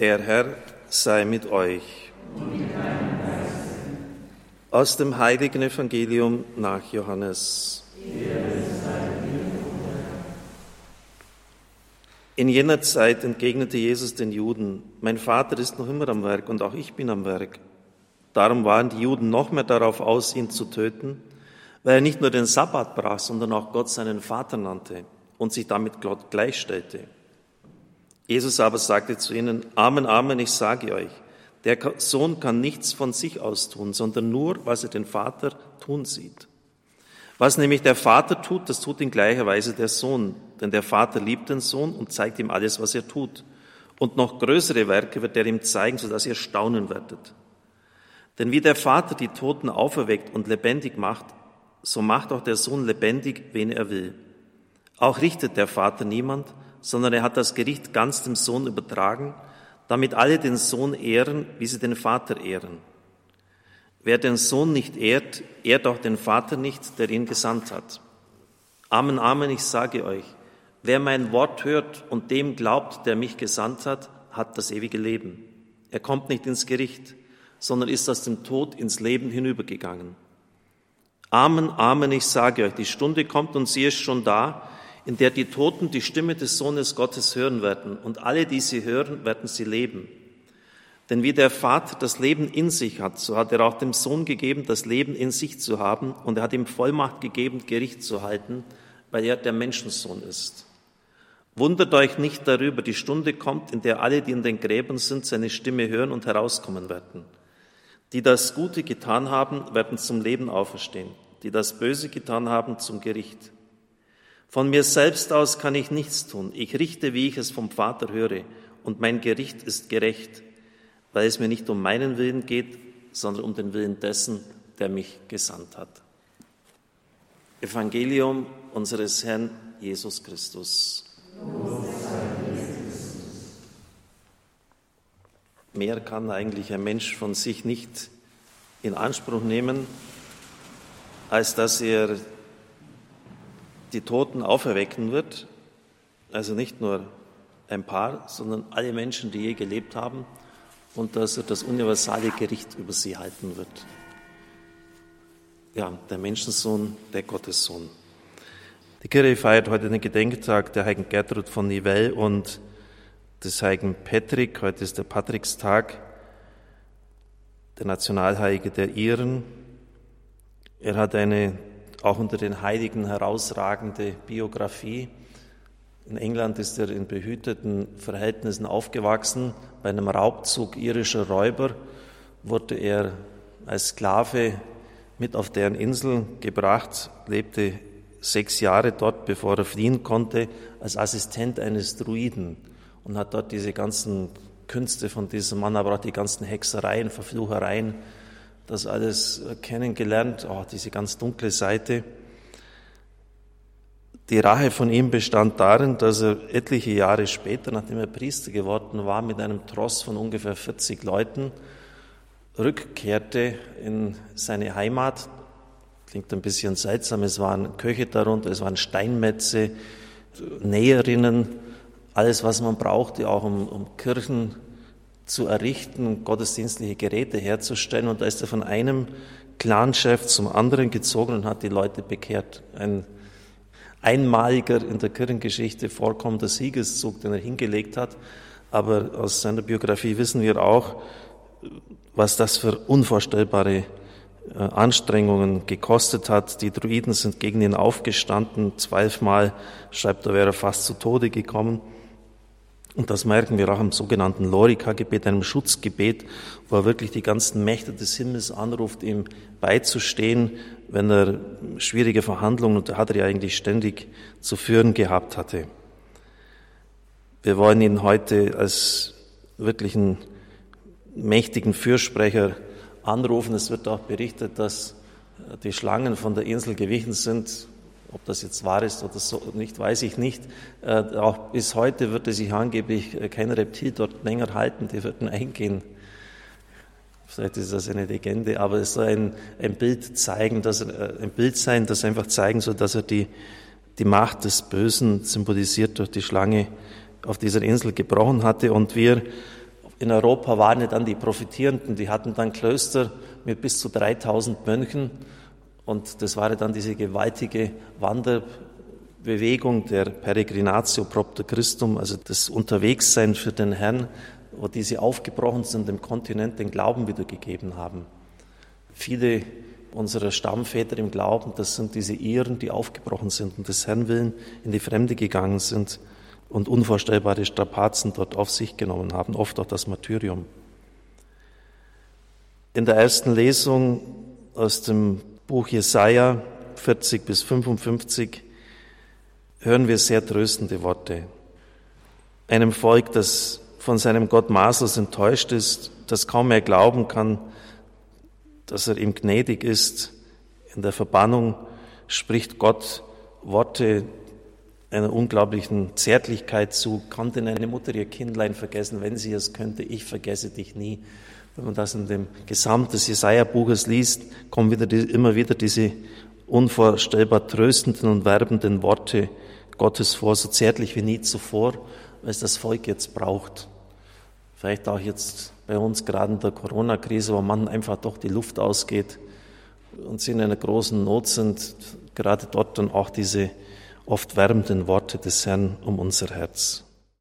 Der Herr sei mit euch. Aus dem heiligen Evangelium nach Johannes. In jener Zeit entgegnete Jesus den Juden, mein Vater ist noch immer am Werk und auch ich bin am Werk. Darum waren die Juden noch mehr darauf aus, ihn zu töten, weil er nicht nur den Sabbat brach, sondern auch Gott seinen Vater nannte und sich damit Gott gleichstellte. Jesus aber sagte zu ihnen, Amen, Amen, ich sage euch, der Sohn kann nichts von sich aus tun, sondern nur, was er den Vater tun sieht. Was nämlich der Vater tut, das tut in gleicher Weise der Sohn, denn der Vater liebt den Sohn und zeigt ihm alles, was er tut. Und noch größere Werke wird er ihm zeigen, sodass ihr staunen werdet. Denn wie der Vater die Toten auferweckt und lebendig macht, so macht auch der Sohn lebendig, wen er will. Auch richtet der Vater niemand, sondern er hat das Gericht ganz dem Sohn übertragen, damit alle den Sohn ehren, wie sie den Vater ehren. Wer den Sohn nicht ehrt, ehrt auch den Vater nicht, der ihn gesandt hat. Amen, Amen, ich sage euch, wer mein Wort hört und dem glaubt, der mich gesandt hat, hat das ewige Leben. Er kommt nicht ins Gericht, sondern ist aus dem Tod ins Leben hinübergegangen. Amen, Amen, ich sage euch, die Stunde kommt und sie ist schon da, in der die Toten die Stimme des Sohnes Gottes hören werden, und alle, die sie hören, werden sie leben. Denn wie der Vater das Leben in sich hat, so hat er auch dem Sohn gegeben, das Leben in sich zu haben, und er hat ihm Vollmacht gegeben, Gericht zu halten, weil er der Menschensohn ist. Wundert euch nicht darüber, die Stunde kommt, in der alle, die in den Gräbern sind, seine Stimme hören und herauskommen werden. Die das Gute getan haben, werden zum Leben auferstehen, die das Böse getan haben, zum Gericht. Von mir selbst aus kann ich nichts tun. Ich richte, wie ich es vom Vater höre, und mein Gericht ist gerecht, weil es mir nicht um meinen Willen geht, sondern um den Willen dessen, der mich gesandt hat. Evangelium unseres Herrn Jesus Christus. Mehr kann eigentlich ein Mensch von sich nicht in Anspruch nehmen, als dass er die Toten auferwecken wird, also nicht nur ein paar, sondern alle Menschen, die je gelebt haben, und dass er das universale Gericht über sie halten wird. Ja, der Menschensohn, der Gottessohn. Die Kirche feiert heute den Gedenktag der heiligen Gertrud von Nivelle und des heiligen Patrick. Heute ist der Patrickstag, der Nationalheilige der Iren. Er hat eine auch unter den Heiligen herausragende Biografie. In England ist er in behüteten Verhältnissen aufgewachsen. Bei einem Raubzug irischer Räuber wurde er als Sklave mit auf deren Insel gebracht, lebte sechs Jahre dort, bevor er fliehen konnte, als Assistent eines Druiden und hat dort diese ganzen Künste von diesem Mann, aber auch die ganzen Hexereien, Verfluchereien das alles kennengelernt, oh, diese ganz dunkle Seite. Die Rache von ihm bestand darin, dass er etliche Jahre später, nachdem er Priester geworden war, mit einem Tross von ungefähr 40 Leuten rückkehrte in seine Heimat. Klingt ein bisschen seltsam, es waren Köche darunter, es waren Steinmetze, Näherinnen, alles, was man brauchte, auch um, um Kirchen zu errichten, gottesdienstliche Geräte herzustellen. Und da ist er von einem Clanchef zum anderen gezogen und hat die Leute bekehrt. Ein einmaliger in der Kirchengeschichte vorkommender Siegeszug, den er hingelegt hat. Aber aus seiner Biografie wissen wir auch, was das für unvorstellbare äh, Anstrengungen gekostet hat. Die Druiden sind gegen ihn aufgestanden. Zwölfmal, schreibt er, wäre er fast zu Tode gekommen. Und das merken wir auch im sogenannten Lorika-Gebet, einem Schutzgebet, wo er wirklich die ganzen Mächte des Himmels anruft, ihm beizustehen, wenn er schwierige Verhandlungen, und da hat er ja eigentlich ständig zu führen gehabt hatte. Wir wollen ihn heute als wirklichen mächtigen Fürsprecher anrufen. Es wird auch berichtet, dass die Schlangen von der Insel gewichen sind. Ob das jetzt wahr ist oder so nicht, weiß ich nicht. Äh, auch bis heute würde sich angeblich äh, kein Reptil dort länger halten, die würden eingehen. Vielleicht ist das eine Legende, aber es soll ein, ein Bild zeigen, dass, äh, ein Bild sein, das einfach zeigen soll, dass er die, die Macht des Bösen symbolisiert durch die Schlange auf dieser Insel gebrochen hatte. Und wir in Europa waren ja dann die Profitierenden, die hatten dann Klöster mit bis zu 3000 Mönchen und das war ja dann diese gewaltige Wanderbewegung der Peregrinatio propter Christum, also das Unterwegssein für den Herrn, wo diese aufgebrochen sind, dem Kontinent den Glauben wiedergegeben haben. Viele unserer Stammväter im Glauben, das sind diese Iren, die aufgebrochen sind und des Herrn willen in die Fremde gegangen sind und unvorstellbare Strapazen dort auf sich genommen haben, oft auch das Martyrium. In der ersten Lesung aus dem Buch Jesaja 40 bis 55 hören wir sehr tröstende Worte. Einem Volk, das von seinem Gott maßlos enttäuscht ist, das kaum mehr glauben kann, dass er ihm gnädig ist. In der Verbannung spricht Gott Worte einer unglaublichen Zärtlichkeit zu. Kann denn eine Mutter ihr Kindlein vergessen, wenn sie es könnte? Ich vergesse dich nie. Wenn man das in dem Gesamt des Jesaja-Buches liest, kommen wieder die, immer wieder diese unvorstellbar tröstenden und werbenden Worte Gottes vor, so zärtlich wie nie zuvor, weil es das Volk jetzt braucht. Vielleicht auch jetzt bei uns gerade in der Corona-Krise, wo man einfach doch die Luft ausgeht und sie in einer großen Not sind, gerade dort dann auch diese oft wärmenden Worte des Herrn um unser Herz.